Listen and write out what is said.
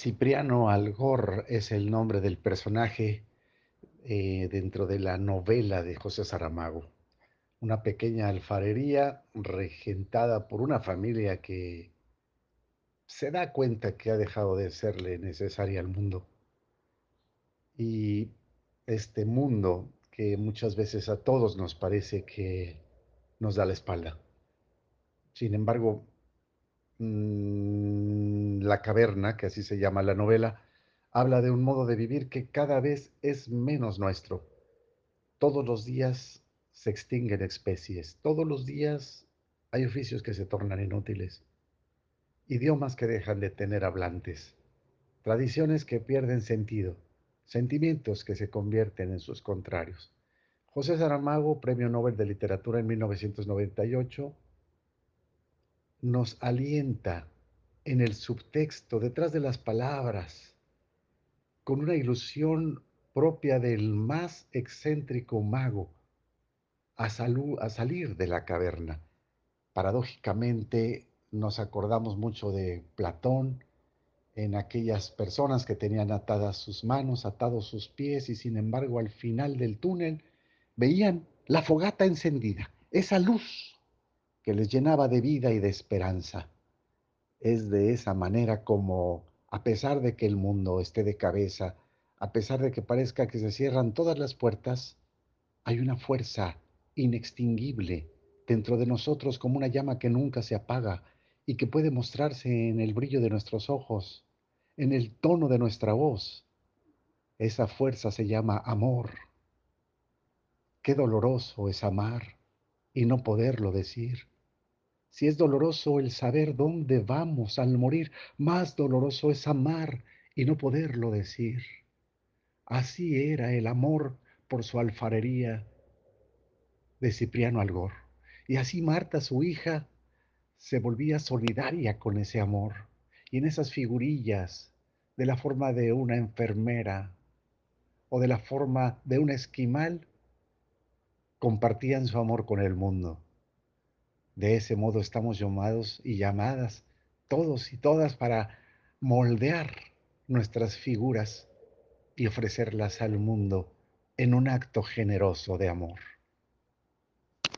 Cipriano Algor es el nombre del personaje eh, dentro de la novela de José Saramago. Una pequeña alfarería regentada por una familia que se da cuenta que ha dejado de serle necesaria al mundo. Y este mundo que muchas veces a todos nos parece que nos da la espalda. Sin embargo, La caverna, que así se llama la novela, habla de un modo de vivir que cada vez es menos nuestro. Todos los días se extinguen especies, todos los días hay oficios que se tornan inútiles, idiomas que dejan de tener hablantes, tradiciones que pierden sentido, sentimientos que se convierten en sus contrarios. José Saramago, Premio Nobel de Literatura en 1998, nos alienta en el subtexto, detrás de las palabras, con una ilusión propia del más excéntrico mago, a, a salir de la caverna. Paradójicamente nos acordamos mucho de Platón, en aquellas personas que tenían atadas sus manos, atados sus pies y sin embargo al final del túnel veían la fogata encendida, esa luz que les llenaba de vida y de esperanza. Es de esa manera como, a pesar de que el mundo esté de cabeza, a pesar de que parezca que se cierran todas las puertas, hay una fuerza inextinguible dentro de nosotros como una llama que nunca se apaga y que puede mostrarse en el brillo de nuestros ojos, en el tono de nuestra voz. Esa fuerza se llama amor. Qué doloroso es amar y no poderlo decir. Si es doloroso el saber dónde vamos al morir, más doloroso es amar y no poderlo decir. Así era el amor por su alfarería de Cipriano Algor. Y así Marta, su hija, se volvía solidaria con ese amor. Y en esas figurillas, de la forma de una enfermera o de la forma de un esquimal, compartían su amor con el mundo. De ese modo estamos llamados y llamadas todos y todas para moldear nuestras figuras y ofrecerlas al mundo en un acto generoso de amor.